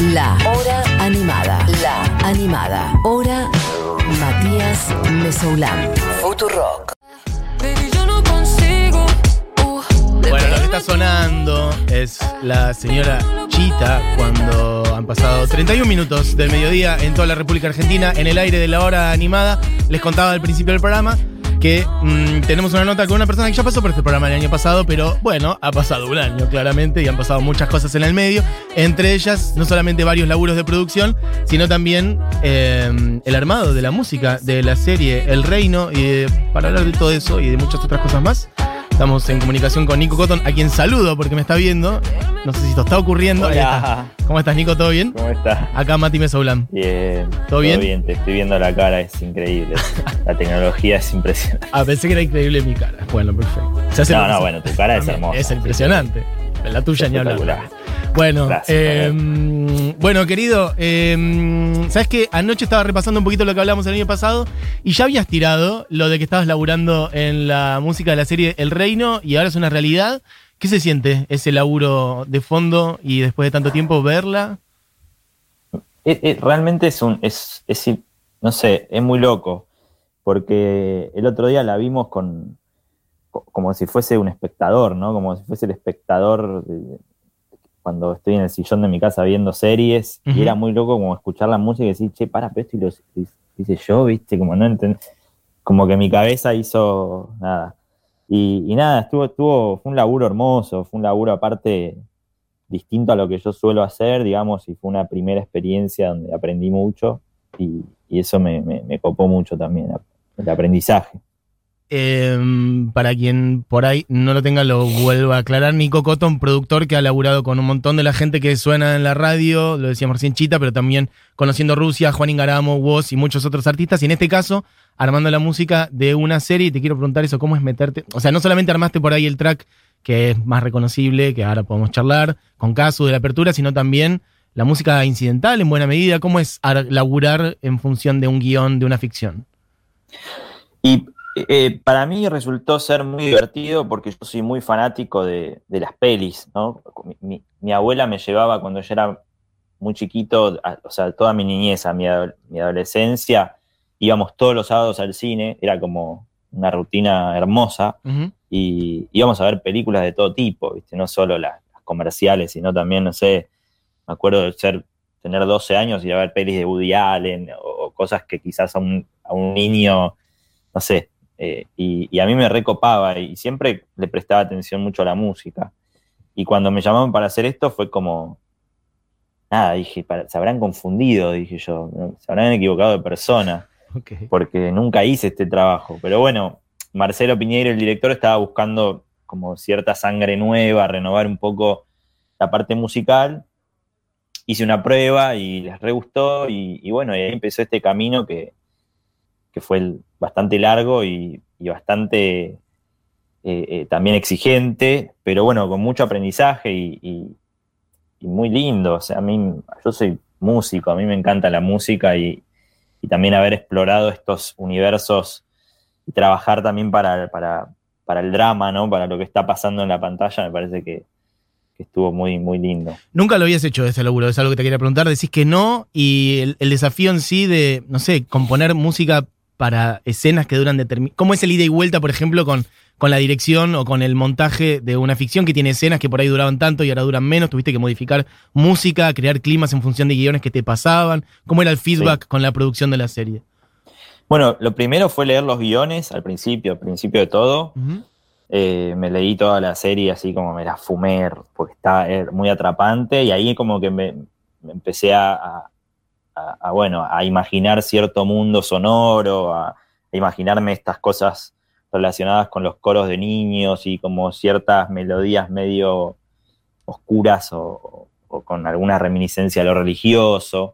La Hora Animada. La Animada. Hora Matías Mesoulán. Futurock. Baby, yo no consigo. uh, Bueno, lo que está sonando es la señora Chita cuando han pasado 31 minutos del mediodía en toda la República Argentina en el aire de la hora animada. Les contaba al principio del programa que mm, tenemos una nota con una persona que ya pasó por este programa el año pasado, pero bueno, ha pasado un año claramente y han pasado muchas cosas en el medio. Entre ellas, no solamente varios laburos de producción, sino también eh, el armado de la música de la serie El Reino. Y para hablar de todo eso y de muchas otras cosas más, Estamos en comunicación con Nico Cotton, a quien saludo porque me está viendo. No sé si esto está ocurriendo. Ahí Hola. está. ¿Cómo estás, Nico? ¿Todo bien? ¿Cómo estás? Acá Mati Mesoulán. Bien. ¿Todo bien? te estoy viendo la cara, es increíble. La tecnología es impresionante. Ah, pensé que era increíble mi cara. Bueno, perfecto. No, no, bueno, tu cara es hermosa. Es impresionante. La tuya ni hablar. Bueno, Gracias, eh, bueno, querido, eh, sabes que anoche estaba repasando un poquito lo que hablamos el año pasado y ya habías tirado lo de que estabas laburando en la música de la serie El Reino y ahora es una realidad. ¿Qué se siente ese laburo de fondo y después de tanto tiempo verla? Eh, realmente es un, es, es, no sé, es muy loco, porque el otro día la vimos con, co- como si fuese un espectador, ¿no? Como si fuese el espectador de- cuando estoy en el sillón de mi casa viendo series, y era muy loco como escuchar la música y decir, che, para, pero esto y lo hice yo, ¿viste? Como no enten- como que mi cabeza hizo nada. Y, y nada, estuvo, estuvo, fue un laburo hermoso, fue un laburo aparte distinto a lo que yo suelo hacer, digamos, y fue una primera experiencia donde aprendí mucho y, y eso me, me- me copó mucho también, el aprendizaje. Eh, para quien por ahí no lo tenga, lo vuelvo a aclarar. Nico Cotton, productor que ha laburado con un montón de la gente que suena en la radio, lo decíamos recién Chita, pero también conociendo Rusia, Juan Ingaramo, Woz y muchos otros artistas. Y en este caso, armando la música de una serie. Y te quiero preguntar eso, ¿cómo es meterte? O sea, no solamente armaste por ahí el track que es más reconocible, que ahora podemos charlar, con Casu de la apertura, sino también la música incidental en buena medida. ¿Cómo es ar- laburar en función de un guion, de una ficción? Y eh, para mí resultó ser muy divertido porque yo soy muy fanático de, de las pelis, ¿no? Mi, mi- mi abuela me llevaba cuando yo era muy chiquito, a- o sea, toda mi niñez, a mi, mi adolescencia, íbamos todos los sábados al cine, era como una rutina hermosa. Y íbamos a ver películas de todo tipo, ¿viste? No solo las, las comerciales, sino también, no sé, me acuerdo de ser, tener 12 años y ir a ver pelis de Woody Allen o, o cosas que quizás a un, a un niño, no sé, eh, y, y a mí me recopaba y siempre le prestaba atención mucho a la música. Y cuando me llamaron para hacer esto fue como, nada, dije, para- se habrán confundido, dije yo, se habrán equivocado de persona porque nunca hice este trabajo. Pero bueno, Marcelo Piñeiro, el director, estaba buscando como cierta sangre nueva, renovar un poco la parte musical. Hice una prueba y les re gustó y, y bueno, y ahí empezó este camino que, que fue bastante largo y, bastante eh, eh, también exigente, pero bueno, con mucho aprendizaje y, muy lindo. O sea, a mí, yo soy músico, a mí me encanta la música y, también haber explorado estos universos y trabajar también para, para, para el drama, ¿no? Para lo que está pasando en la pantalla, me parece que, estuvo muy, muy lindo. Nunca lo habías hecho ese laburo, es algo que te quería preguntar. Decís que no, y el desafío en sí de, no sé, componer música para escenas que duran determinadas. ¿Cómo es el ida y vuelta, por ejemplo, con, con la dirección o con el montaje de una ficción que tiene escenas que por ahí duraban tanto y ahora duran menos? Tuviste que modificar música, crear climas en función de guiones que te pasaban. ¿Cómo era el feedback con la producción de la serie? Bueno, lo primero fue leer los guiones al principio, al principio de todo. Eh, me leí toda la serie así como me la fumé, porque está eh, muy atrapante, y ahí como que me, me empecé a, a- a- a, bueno, a imaginar cierto mundo sonoro, a, a imaginarme estas cosas relacionadas con los coros de niños y como ciertas melodías medio oscuras o, o con alguna reminiscencia a lo religioso.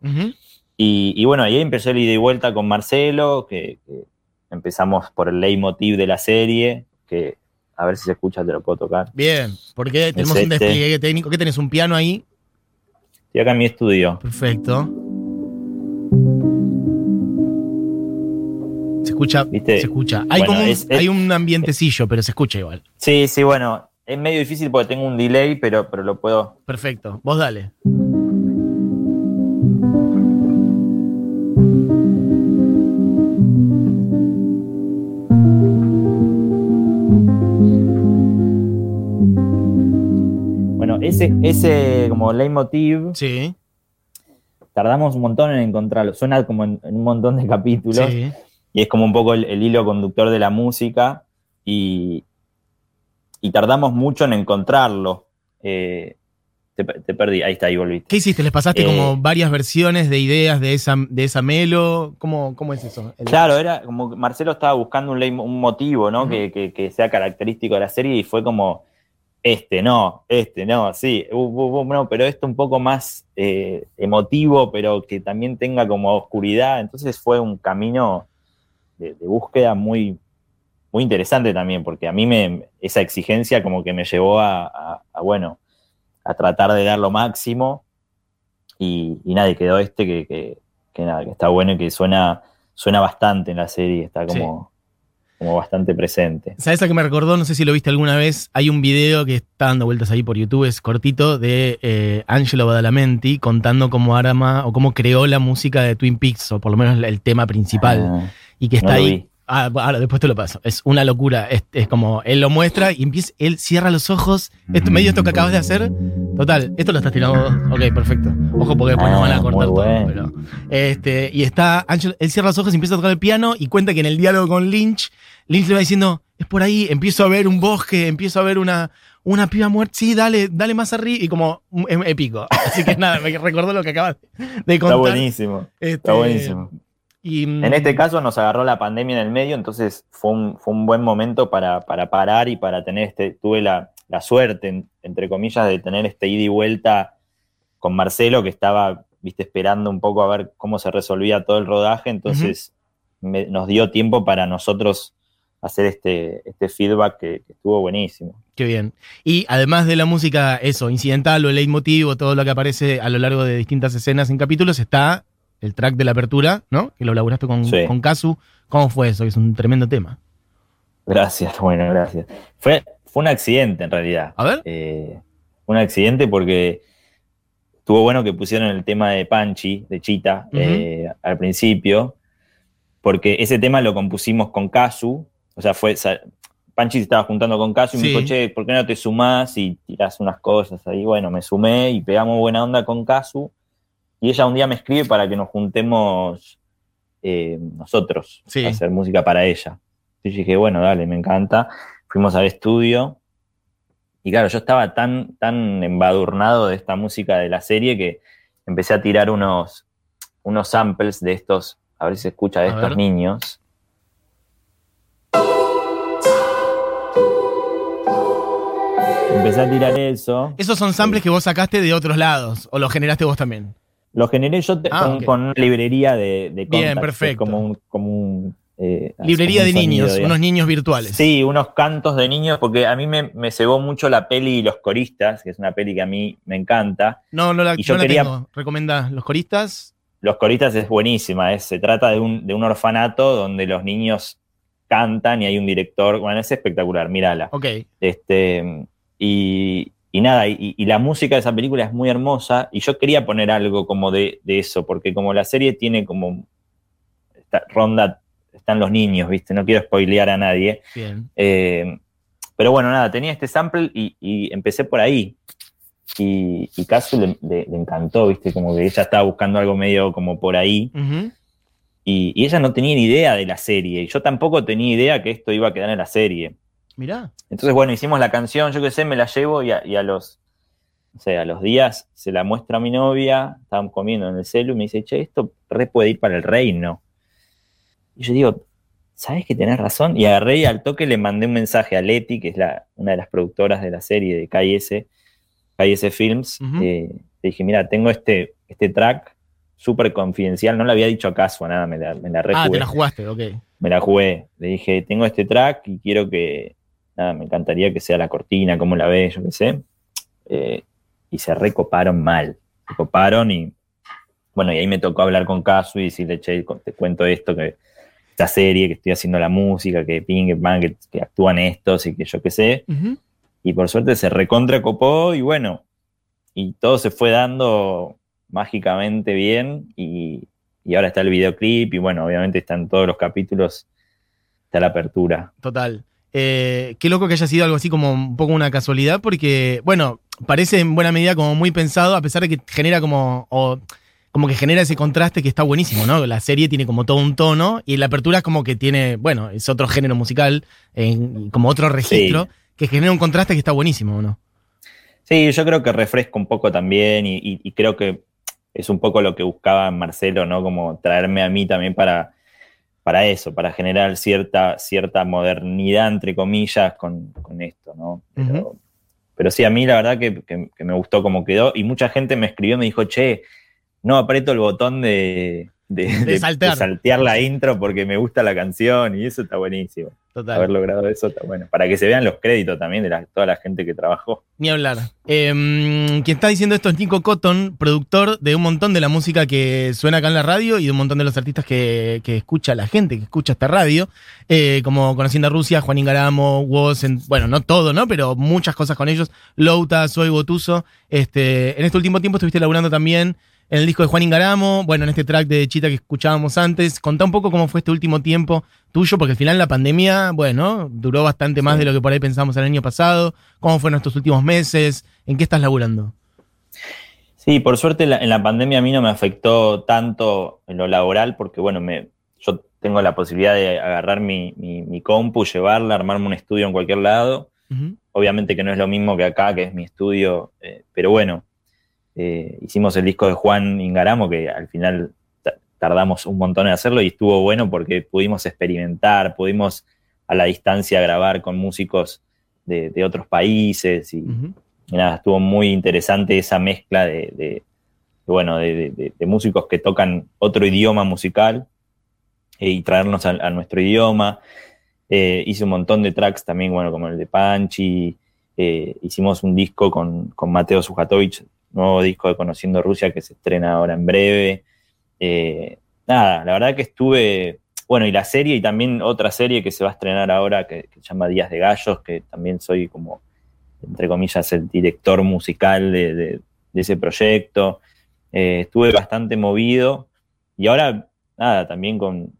Y, y bueno, ahí empezó el ida y vuelta con Marcelo, que, que empezamos por el leitmotiv de la serie, que a ver si se escucha, te lo puedo tocar. Bien, porque tenemos un este. despliegue técnico. ¿Qué tenés? ¿Un piano ahí? Estoy acá en mi estudio. Perfecto. se escucha. Hay un, ambientecillo, pero se escucha igual. Sí, sí, bueno. Es medio difícil porque tengo un delay, pero, pero lo puedo. Perfecto, vos dale. Bueno, ese, ese como leitmotiv. Sí. Tardamos un montón en encontrarlo. Suena como en, en un montón de capítulos. Sí y es como un poco el, el hilo conductor de la música y, y tardamos mucho en encontrarlo. Eh, te, te perdí, ahí está, ahí volviste. ¿Qué hiciste? ¿Les pasaste Eh, como varias versiones de ideas de esa, de esa melo? ¿Cómo, cómo es eso? El- Claro, era como que Marcelo estaba buscando un, motivo, ¿no? Ujú. que, que- que sea característico de la serie y fue como, este no, este no, sí, uh, uh, uh, no, pero esto un poco más eh, emotivo, pero que también tenga como oscuridad. Entonces fue un camino de, de búsqueda muy, muy interesante también, porque a mí me, esa exigencia como que me llevó a, a- a, bueno, a tratar de dar lo máximo y, y nada, y quedó este que, que- que nada, que está bueno y que suena, suena bastante en la serie, está como, como bastante presente. ¿Sabes a qué me recordó? No sé si lo viste alguna vez. Hay un video que está dando vueltas ahí por YouTube, es cortito, de eh, Angelo Badalamenti contando cómo arma o cómo creó la música de Twin Peaks, o por lo menos el tema principal. Ah, y que está no ahí. Ah, ahora después te lo paso. Es una locura. Es, es como él lo muestra y empieza, él cierra los ojos. Esto, medio esto que acabas de hacer. Total, esto lo estás tirando vos. Ok, perfecto. Ojo porque después nos van a Ah, cortar todo. pero, este, y está, Ángel, él cierra los ojos y empieza a tocar el piano y cuenta que en el diálogo con Lynch, Lynch le va diciendo, es por ahí, empiezo a ver un bosque, empiezo a ver una, una piba muerta, sí, dale, dale más arriba, y como mm, em- épico. Así que nada, me recordó lo que acabas de contar. Está buenísimo, Este, está buenísimo. Y, mm, En este caso nos agarró la pandemia en el medio, entonces fue un, fue un buen momento para, para parar y para tener este, tuve la, la suerte, en- entre comillas, de tener este ida y vuelta con Marcelo, que estaba, viste, esperando un poco a ver cómo se resolvía todo el rodaje, entonces me- nos dio tiempo para nosotros hacer este, este feedback que, que estuvo buenísimo. Qué bien. Y además de la música, eso, incidental o el leitmotiv, todo lo que aparece a lo largo de distintas escenas en capítulos, está el track de la apertura, ¿no? Que lo laburaste con, Sí. con Kazu. ¿Cómo fue eso? Es un tremendo tema. Gracias, bueno, gracias. Fue, fue un accidente en realidad. A ver. Eh, un accidente porque estuvo bueno que pusieron el tema de Panchi, de Chita, eh, al principio, porque ese tema lo compusimos con Kazu, o sea, fue, Panchi se estaba juntando con Kazu y me dijo, che, ¿por qué no te sumás y tirás unas cosas ahí? Bueno, me sumé y pegamos buena onda con Kazu, y ella un día me escribe para que nos juntemos eh, nosotros Sí. a hacer música para ella. Y yo dije, bueno, dale, me encanta. Fuimos al estudio. Y claro, yo estaba tan, tan embadurnado de esta música de la serie que empecé a tirar unos, unos samples de estos, a ver si se escucha, de A estos ver. niños. Empecé a tirar eso. Esos son samples que vos sacaste de otros lados, o los generaste vos también. Lo generé yo te- Ah, con, una librería de, de Bien, contacts, perfecto. Como un, como un, eh, Librería de niños, unos niños virtuales. Sí, unos cantos de niños, porque a mí me, me cebó mucho la peli Los Coristas, que es una peli que a mí me encanta. No, no la, Y yo no la quería- tengo. ¿Recomendás los coristas? Los Coristas es buenísima, es- se trata de un, de un orfanato donde los niños cantan y hay un director, bueno, es espectacular, mírala. Ok. Este, y, y nada, y, y la música de esa película es muy hermosa y yo quería poner algo como de, de eso, porque como la serie tiene como esta ronda, están los niños, ¿viste? No quiero spoilear a nadie. Bien. Eh, pero bueno, nada, tenía este sample y, y empecé por ahí. Y, y Casu le, le- le encantó, ¿viste? Como que ella estaba buscando algo medio como por ahí. Y ella no tenía ni idea de la serie. Y yo tampoco tenía idea que esto iba a quedar en la serie. Mirá. Entonces, bueno, hicimos la canción, yo qué sé, me la llevo y a, y a los, no sé, a los días se la muestra a mi novia, estábamos comiendo en el celu y me dice, che, esto re puede ir para el reino. Y yo digo, ¿sabes que tenés razón? Y agarré y al toque le mandé un mensaje a Leti, que es la, una de las productoras de la serie de KS, KS Films. Ujú. eh, le dije, mira, tengo este, este track súper confidencial, no le había dicho acaso a nada, me la, me la Ah, te la jugaste, ok. me la jugué. Le dije, tengo este track y quiero que, nada, me encantaría que sea la cortina, cómo la ves, yo qué sé. Eh, y se recoparon mal. Se coparon y, bueno, y ahí me tocó hablar con Casu y decirle, che, te cuento esto, que esta serie, que estoy haciendo la música, que ping, que pan, que, que actúan estos y que yo qué sé. Y por suerte se recontra copó y bueno, y todo se fue dando mágicamente bien y, y ahora está el videoclip y bueno, obviamente están todos los capítulos, está la apertura. Total. Eh, qué loco que haya sido algo así como un poco una casualidad, porque, bueno, parece en buena medida como muy pensado, a pesar de que genera como. o como que genera ese contraste que está buenísimo, ¿no? La serie tiene como todo un tono y la apertura es como que tiene, bueno, es otro género musical, como otro registro, que genera un contraste que está buenísimo, ¿no? Sí, yo creo que refresca un poco también y, y- y creo que es un poco lo que buscaba Marcelo, ¿no? Como traerme a mí también para, para eso, para generar cierta, cierta modernidad, entre comillas, con, con esto, ¿no? Pero, sí, a mí la verdad que, que- que me gustó cómo quedó y mucha gente me escribió, me dijo, che, no aprieto el botón de, de- de- saltear. de saltear la intro porque me gusta la canción y eso está buenísimo. Total. Haber logrado eso está bueno. Para que se vean los créditos también de la- toda la gente que trabajó. Ni hablar. Eh, quien está diciendo esto es Nico Cotton, productor de un montón de la música que suena acá en la radio y de un montón de los artistas que, que escucha la gente, que escucha esta radio, eh, como Conociendo a Rusia, Juan Ingaramo, Woz, en- bueno, no todo, ¿no? Pero muchas cosas con ellos. Louta, Soy Botuso. Este, en este último tiempo estuviste laburando también en el disco de Juan Ingaramo, bueno, en este track de Chita que escuchábamos antes. Contá un poco cómo fue este último tiempo tuyo, porque al final la pandemia, bueno, duró bastante más Sí. de lo que por ahí pensamos el año pasado. ¿Cómo fueron estos últimos meses? ¿En qué estás laburando? Sí, por suerte la- en la pandemia a mí no me afectó tanto en lo laboral porque, bueno, me, yo tengo la posibilidad de agarrar mi, mi, mi compu, llevarla, armarme un estudio en cualquier lado. Obviamente que no es lo mismo que acá, que es mi estudio, eh, pero bueno, eh, hicimos el disco de Juan Ingaramo, que al final ta- tardamos un montón en hacerlo y estuvo bueno porque pudimos experimentar, pudimos a la distancia grabar con músicos de, de otros países y, nada, estuvo muy interesante esa mezcla de, bueno, de, músicos que tocan otro idioma musical eh, y traernos a, a nuestro idioma. Eh, hice un montón de tracks también, bueno, como el de Panchi. Eh, hicimos un disco con, con Mateo Sujatovic, nuevo disco de Conociendo Rusia que se estrena ahora en breve. Eh, nada, la verdad que estuve, bueno, y la serie y también otra serie que se va a estrenar ahora que, se llama Días de Gallos, que también soy como entre comillas, el director musical de, ese proyecto. Eh, estuve bastante movido y ahora, nada, también con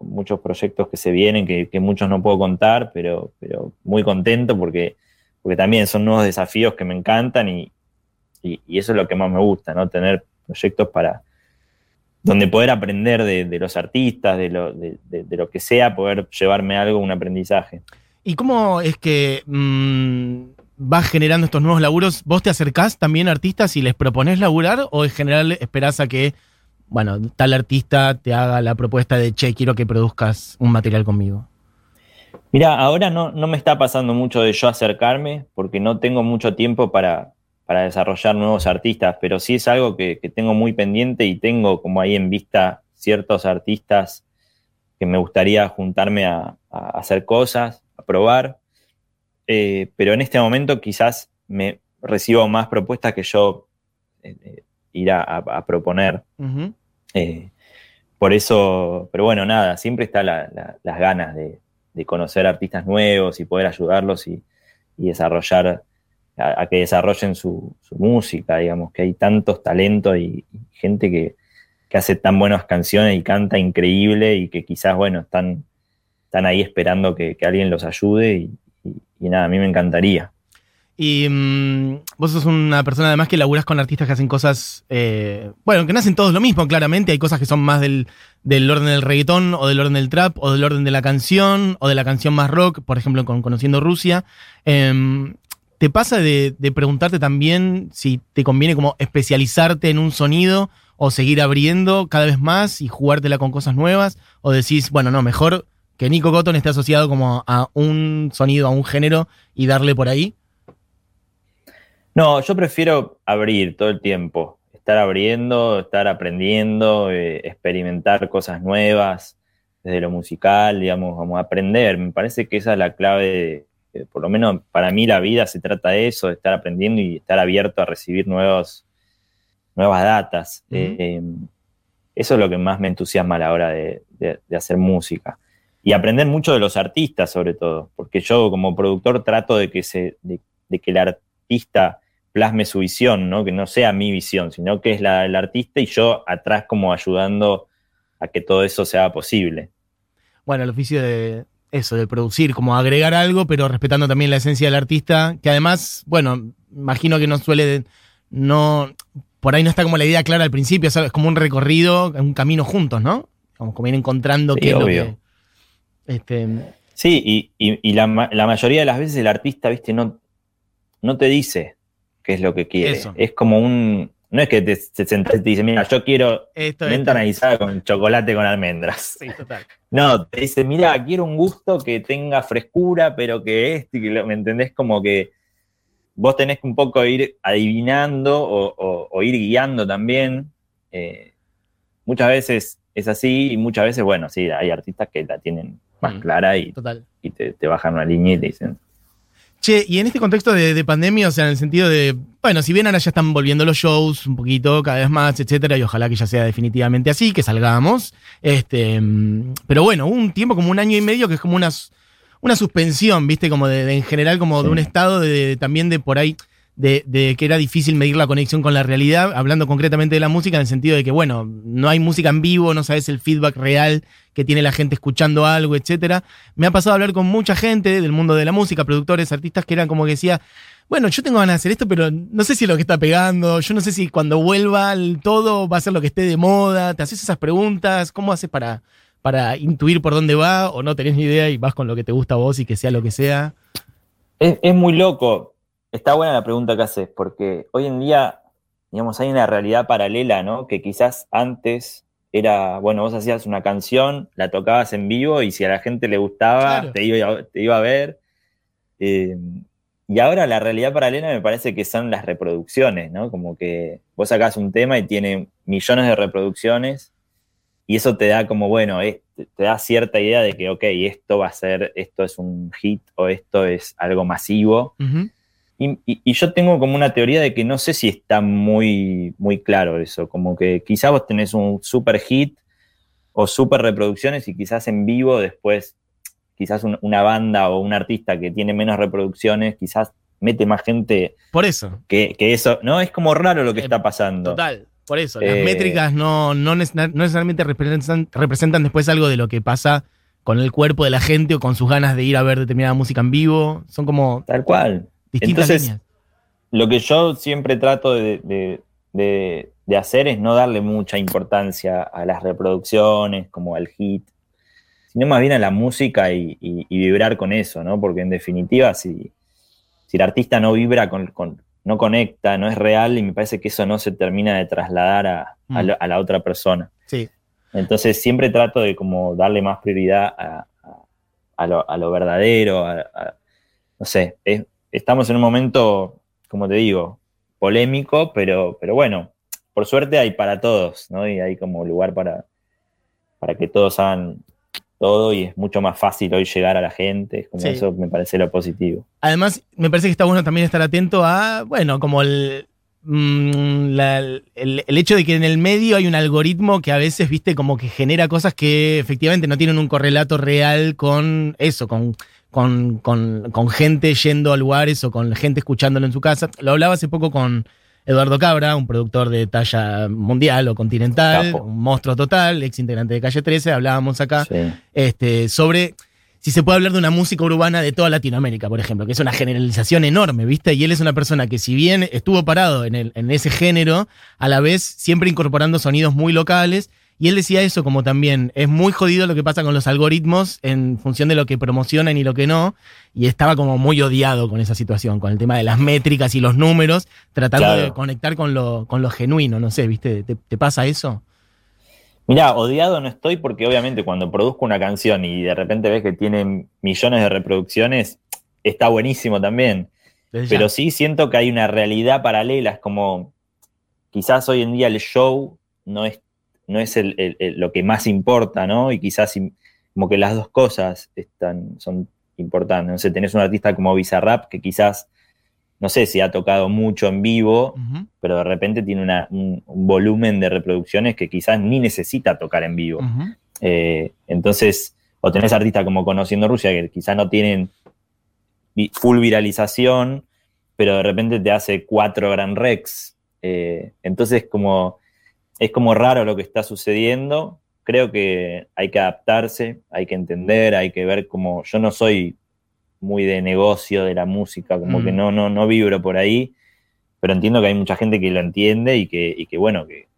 muchos proyectos que se vienen, que, que muchos no puedo contar, pero, pero muy contento porque, porque también son nuevos desafíos que me encantan y, y- y eso es lo que más me gusta, ¿no? Tener proyectos para donde poder aprender de, de los artistas, de lo, de- lo que sea, poder llevarme algo, un aprendizaje. ¿Y cómo es que mm, vas generando estos nuevos laburos? ¿Vos te acercás también a artistas y les proponés laburar o en general esperás a que, bueno, tal artista te haga la propuesta de, che, quiero que produzcas un material conmigo? Mira, ahora no, no me está pasando mucho de yo acercarme porque no tengo mucho tiempo para, para desarrollar nuevos artistas, pero sí es algo que, que tengo muy pendiente y tengo como ahí en vista ciertos artistas que me gustaría juntarme a, a hacer cosas, a probar, Eh, pero en este momento quizás me recibo más propuestas que yo eh, eh, ir a, a- a proponer. Eh, por eso, pero bueno, nada, siempre está la- la- las ganas de, de conocer artistas nuevos y poder ayudarlos y, y desarrollar, a, que desarrollen su, música, digamos, que hay tantos talentos y, gente que, que hace tan buenas canciones y canta increíble y que quizás, bueno, están, están ahí esperando que, alguien los ayude y nada, a mí me encantaría. Y mm, vos sos una persona además que laburás con artistas que hacen cosas, eh, bueno, que no hacen todos lo mismo, claramente. Hay cosas que son más del, del orden del reggaetón o del orden del trap o del orden de la canción o de la canción más rock, por ejemplo, con Conociendo Rusia. Em, ¿Te pasa de, preguntarte también si te conviene como especializarte en un sonido o seguir abriendo cada vez más y jugártela con cosas nuevas? ¿O decís, bueno, no, mejor que Nico Cotton esté asociado como a un sonido, a un género y darle por ahí? No, yo prefiero abrir todo el tiempo, estar abriendo, estar aprendiendo, eh, experimentar cosas nuevas desde lo musical, digamos, como aprender. Me parece que esa es la clave, de- de- por lo menos para mí la vida se trata de eso, de estar aprendiendo y estar abierto a recibir nuevos, nuevas datas. Eh, eso es lo que más me entusiasma a la hora de, de- de hacer música. Y aprender mucho de los artistas, sobre todo, porque yo como productor trato de que, se, de, de que el artista plasme su visión, ¿no? que no sea mi visión, sino que es la del artista y yo atrás como ayudando a que todo eso sea posible. Bueno, el oficio de, eso, de producir, como agregar algo, pero respetando también la esencia del artista, que además, bueno, imagino que no suele, no, por ahí no está como la idea clara al principio, ¿sabes? es como un recorrido, un camino juntos, ¿no? Como, como ir encontrando Sí, qué es lo que... Este, Sí, y, y- y la, ma- la mayoría de las veces el artista, viste, no, no te dice qué es lo que quiere. Eso. Es como un. No es que te, te sentás y te dice, mira, yo quiero esto menta analizada con chocolate con almendras. Sí, total. No, te dice, mira, quiero un gusto que tenga frescura, pero que este, que lo- ¿me entendés? Como que vos tenés que un poco ir adivinando o, o- o ir guiando también. Eh, muchas veces es así y muchas veces, bueno, sí, hay artistas que la tienen más Mm. clara y, Total. y te, te bajan una línea y te dicen, Che, y en este contexto de, de pandemia, o sea, en el sentido de, bueno, si bien ahora ya están volviendo los shows un poquito, cada vez más, etcétera, y ojalá que ya sea definitivamente así, que salgamos. Este, mm, pero bueno, un tiempo como un año y medio que es como una, una suspensión, ¿viste? Como de, de- en general, como de un estado de, también de por ahí, de, que era difícil medir la conexión con la realidad, hablando concretamente de la música, en el sentido de que, bueno, no hay música en vivo, no sabes el feedback real que tiene la gente escuchando algo, etcétera. Me ha pasado a hablar con mucha gente del mundo de la música, productores, artistas, que eran como que decía, bueno, yo tengo ganas de hacer esto, pero no sé si es lo que está pegando, yo no sé si cuando vuelva el todo va a ser lo que esté de moda, te haces esas preguntas, ¿cómo haces para, para intuir por dónde va o no tenés ni idea y vas con lo que te gusta a vos y que sea lo que sea? Es, es muy loco. Está buena la pregunta que haces, porque hoy en día, digamos, hay una realidad paralela, ¿no? Que quizás antes era, bueno, vos hacías una canción, la tocabas en vivo y si a la gente le gustaba, Claro. te, iba, a- te iba a ver. Eh, y ahora la realidad paralela me parece que son las reproducciones, ¿no? Como que vos sacás un tema y tiene millones de reproducciones y eso te da como, bueno, te da cierta idea de que, ok, esto va a ser, esto es un hit o esto es algo masivo. Y, y- y yo tengo como una teoría de que no sé si está muy, muy claro eso, como que quizás vos tenés un super hit o super reproducciones y quizás en vivo después, quizás un- una banda o un artista que tiene menos reproducciones, quizás mete más gente Por eso, que, que eso, ¿no? Es como raro lo que Eh, está pasando. total. Por eso, las Eh, métricas no, no necesariamente representan, representan después algo de lo que pasa con el cuerpo de la gente o con sus ganas de ir a ver determinada música en vivo. Son como Tal cual. Distintas Entonces, líneas. Lo que yo siempre trato de, de- de- de hacer es no darle mucha importancia a las reproducciones, como al hit, sino más bien a la música y, y- y vibrar con eso, ¿no? Porque en definitiva, si, si el artista no vibra, con, con- no conecta, no es real, y me parece que eso no se termina de trasladar a, a Mm. lo- a la otra persona. Sí. Entonces siempre trato de como darle más prioridad a, a- a lo, a lo verdadero, no sé, es- estamos en un momento, como te digo, polémico, pero, pero bueno, por suerte hay para todos, ¿no? Y hay como lugar para, para que todos hagan todo y es mucho más fácil hoy llegar a la gente, como Sí. eso me parece lo positivo. Además, me parece que está bueno también estar atento a, bueno, como el, mm, la- el, el hecho de que en el medio hay un algoritmo que a veces, viste, como que genera cosas que efectivamente no tienen un correlato real con eso, con, con, con- con gente yendo a lugares o con gente escuchándolo en su casa. Lo hablaba hace poco con Eduardo Cabra, un productor de talla mundial o continental, Capo. un monstruo total, ex integrante de Calle 13, hablábamos acá Sí. este, sobre si se puede hablar de una música urbana de toda Latinoamérica, por ejemplo, que es una generalización enorme, ¿viste? Y él es una persona que si bien estuvo parado en, el- en ese género, a la vez siempre incorporando sonidos muy locales, y él decía eso como también, es muy jodido lo que pasa con los algoritmos en función de lo que promocionan y lo que no, y estaba como muy odiado con esa situación, con el tema de las métricas y los números, tratando Claro. de conectar con lo, con lo genuino, no sé, ¿viste? ¿Te, te pasa eso? Mirá, odiado no estoy porque obviamente cuando produzco una canción y de repente ves que tiene millones de reproducciones, está buenísimo también. Pero sí siento que hay una realidad paralela, es como quizás hoy en día el show no es, no es el- el- el- lo que más importa, ¿no? Y quizás como que las dos cosas están, son importantes. No sé, tenés un artista como Bizarrap que quizás, no sé si ha tocado mucho en vivo, pero de repente tiene una- un, un volumen de reproducciones que quizás ni necesita tocar en vivo. Eh, entonces, o tenés artistas como Conociendo Rusia que quizás no tienen full viralización, pero de repente te hace cuatro Gran Rex. Eh, entonces, como, es como raro lo que está sucediendo, creo que hay que adaptarse, hay que entender, hay que ver cómo. Yo no soy muy de negocio de la música, como Mm. que no, no, no vibro por ahí, pero entiendo que hay mucha gente que lo entiende y que, y que bueno, que,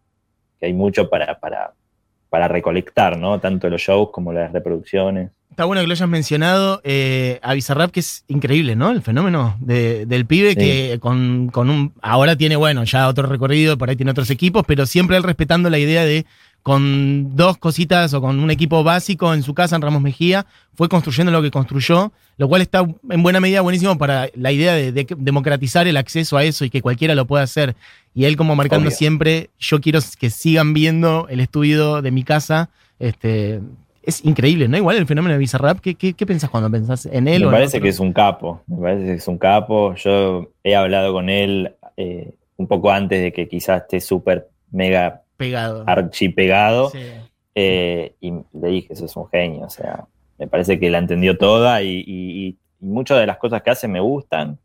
que hay mucho para, para, para recolectar, ¿no? Tanto los shows como las reproducciones. Está bueno que lo hayas mencionado eh, a Bizarrap, que es increíble, ¿no? El fenómeno de- del pibe Sí. que con, con un. Ahora tiene, bueno, ya otro recorrido, por ahí tiene otros equipos, pero siempre él respetando la idea de con dos cositas o con un equipo básico en su casa en Ramos Mejía, fue construyendo lo que construyó, lo cual está en buena medida buenísimo para la idea de, democratizar el acceso a eso y que cualquiera lo pueda hacer. Y él como marcando Obvio. siempre, yo quiero que sigan viendo el estudio de mi casa. Este, es increíble, ¿no? Igual el fenómeno de Bizarrap, ¿qué, qué, qué pensás cuando pensás en él me o en parece que es un capo, me parece que es un capo. Yo he hablado con él eh, un poco antes de que quizás esté súper mega pegado? archi pegado. Sí. Eh, y le dije, eso es un genio, o sea, me parece que la entendió toda y, y- muchas de las cosas que hace me gustan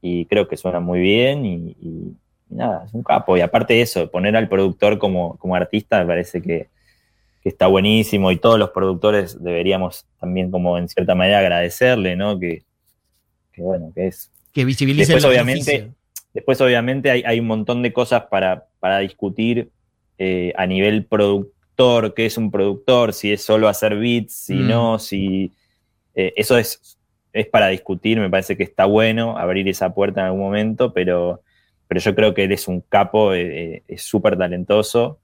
y creo que suena muy bien y, y- y nada, es un capo. Y aparte de eso, poner al productor como, como artista me parece que, que está buenísimo y todos los productores deberíamos también como en cierta manera agradecerle, ¿no? Que, que bueno, que es Que visibilice Después, el obviamente, beneficio. Después, obviamente, hay, hay un montón de cosas para, para discutir eh, a nivel productor, qué es un productor, si es solo hacer beats, si Mm. no, si... eh, eso es, es para discutir, me parece que está bueno abrir esa puerta en algún momento, pero, pero yo creo que él es un capo, eh, eh, es súper talentoso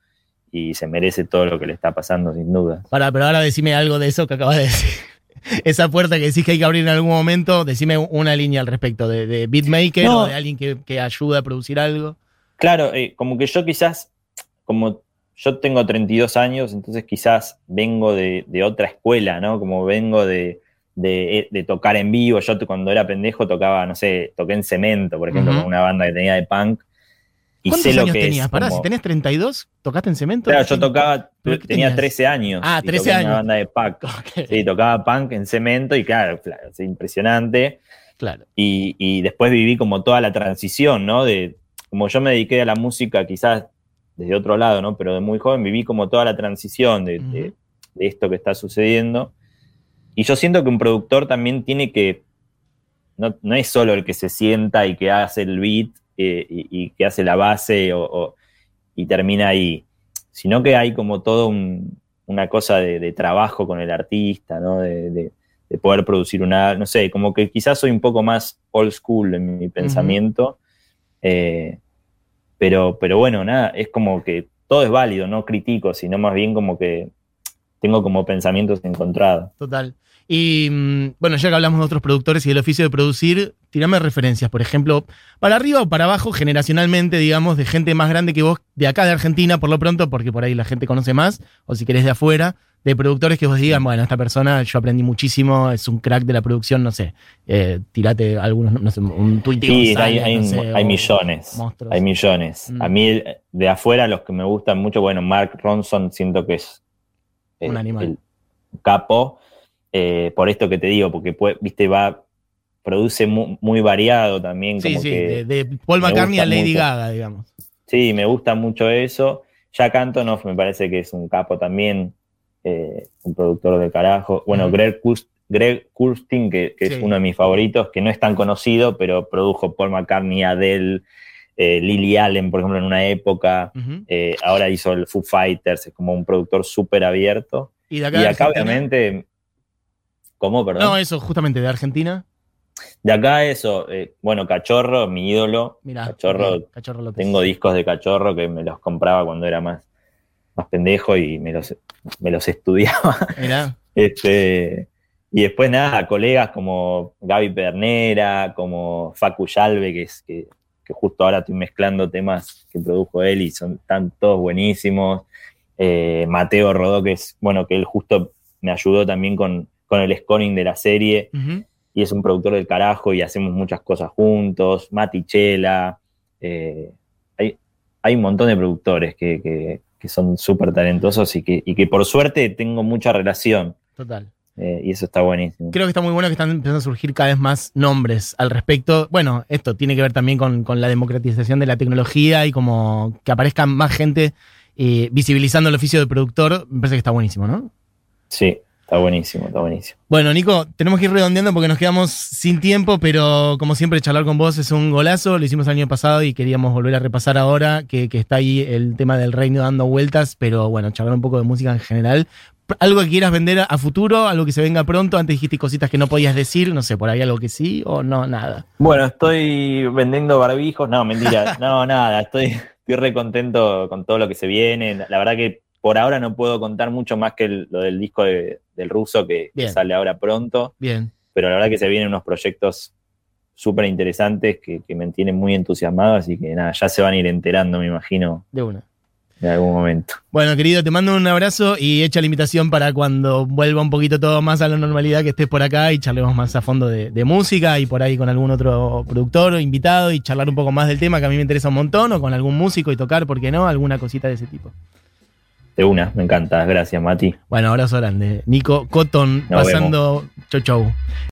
y se merece todo lo que le está pasando, sin duda. Pará, pero ahora decime algo de eso que acabas de decir. Esa puerta que decís que hay que abrir en algún momento, decime una línea al respecto de, de beatmaker No. o de alguien que, que ayuda a producir algo. Claro, eh, como que yo quizás, como yo tengo 32 años, entonces quizás vengo de, de otra escuela, ¿no? Como vengo de, de- de tocar en vivo. Yo cuando era pendejo tocaba, no sé, toqué en cemento, por ejemplo, con una banda que tenía de punk. Y ¿Cuántos sé lo años que tenías? es. Pará, como- si tenés 32, ¿tocaste en cemento? Claro, yo tocaba, ¿Pero qué tenía tenías? 13 años. Ah, y 13 toqué en años. Una banda de punk. Ok, Sí, tocaba punk en cemento y claro, claro, es impresionante. Claro. Y, y después viví como toda la transición, ¿no? De, como yo me dediqué a la música quizás desde otro lado, ¿no? Pero de muy joven viví como toda la transición de, de esto que está sucediendo. Y yo siento que un productor también tiene que, no, no es solo el que se sienta y que hace el beat eh, y, y que hace la base o- o- y termina ahí, sino que hay como todo un- una cosa de, de trabajo con el artista, ¿no? De, de- de poder producir una, no sé, como que quizás soy un poco más old school en mi pensamiento, eh, pero, pero bueno, nada, es como que todo es válido, no critico, sino más bien como que tengo como pensamientos encontrados. Total. Y mm, bueno, ya que hablamos de otros productores y del oficio de producir, tirame referencias, por ejemplo, para arriba o para abajo, generacionalmente, digamos, de gente más grande que vos, de acá de Argentina, por lo pronto, porque por ahí la gente conoce más, o si querés de afuera, de productores que vos digan, bueno, esta persona yo aprendí muchísimo, es un crack de la producción, no sé, eh, tirate algunos, no sé, un tweet Sí, hay, hay- hay millones, monstruos. hay millones. Mm. A mí de afuera los que me gustan mucho, bueno, Mark Ronson siento que es Un animal. el capo, eh, por esto que te digo, porque puede- viste, va, produce mu- muy, variado también. Sí, como sí, que, de, de Paul McCartney a Lady mucho. Gaga, digamos. Sí, me gusta mucho eso. Jack Antonoff me parece que es un capo también, eh, un productor de carajo. Bueno. Greg, Kust- Greg Kurstin, que, que Sí. es uno de mis favoritos, que no es tan conocido, pero produjo Paul McCartney, Adele, eh, Lily Allen, por ejemplo, en una época. Eh, ahora hizo el Foo Fighters, es como un productor súper abierto. Y de Y acá, de acá, obviamente, ¿cómo, perdón? No, eso, justamente de Argentina. De acá eso, eh, bueno, Cachorro, mi ídolo. Mirá. Cachorro, Cachorro. Tengo discos de Cachorro que me los compraba cuando era más, más pendejo y me los, me los estudiaba. Mirá. Este, y después nada, colegas como Gaby Pernera, como Facu Yalve, que, es, que, que justo ahora estoy mezclando temas que produjo él y son tan todos buenísimos. Eh, Mateo Rodó, que es, bueno, que él justo me ayudó también con, con el scoring de la serie y es un productor del carajo y hacemos muchas cosas juntos, Mati Chela, eh, hay, hay un montón de productores que, que- que son súper talentosos y que, y que por suerte tengo mucha relación Total. Eh, y eso está buenísimo. Creo que está muy bueno que están empezando a surgir cada vez más nombres al respecto. Bueno, esto tiene que ver también con, con la democratización de la tecnología y como que aparezcan más gente eh, visibilizando el oficio de productor, me parece que está buenísimo, ¿no? Sí, está buenísimo, está buenísimo. Bueno, Nico, tenemos que ir redondeando porque nos quedamos sin tiempo, pero como siempre, charlar con vos es un golazo. Lo hicimos el año pasado y queríamos volver a repasar ahora que, que está ahí el tema del reino dando vueltas, pero bueno, charlar un poco de música en general. ¿Algo que quieras vender a futuro? ¿Algo que se venga pronto? Antes dijiste cositas que no podías decir, no sé, por ahí algo que sí o no, nada. Bueno, estoy vendiendo barbijos. No, mentira. No, nada. Estoy, estoy re contento con todo lo que se viene. La verdad que por ahora no puedo contar mucho más que el- lo del disco de- del ruso que, sale ahora pronto. Bien. Pero la verdad que se vienen unos proyectos súper interesantes que, que me tienen muy entusiasmado. Así que nada, ya se van a ir enterando, me imagino, De una. En algún momento. Bueno, querido, te mando un abrazo y echa la invitación para cuando vuelva un poquito todo más a la normalidad que estés por acá y charlemos más a fondo de, de música y por ahí con algún otro productor o invitado y charlar un poco más del tema que a mí me interesa un montón o con algún músico y tocar, ¿por qué no? Alguna cosita de ese tipo. De una, me encanta. Gracias, Mati. Bueno, abrazo grande. Nico Cotton Nos pasando chau chau.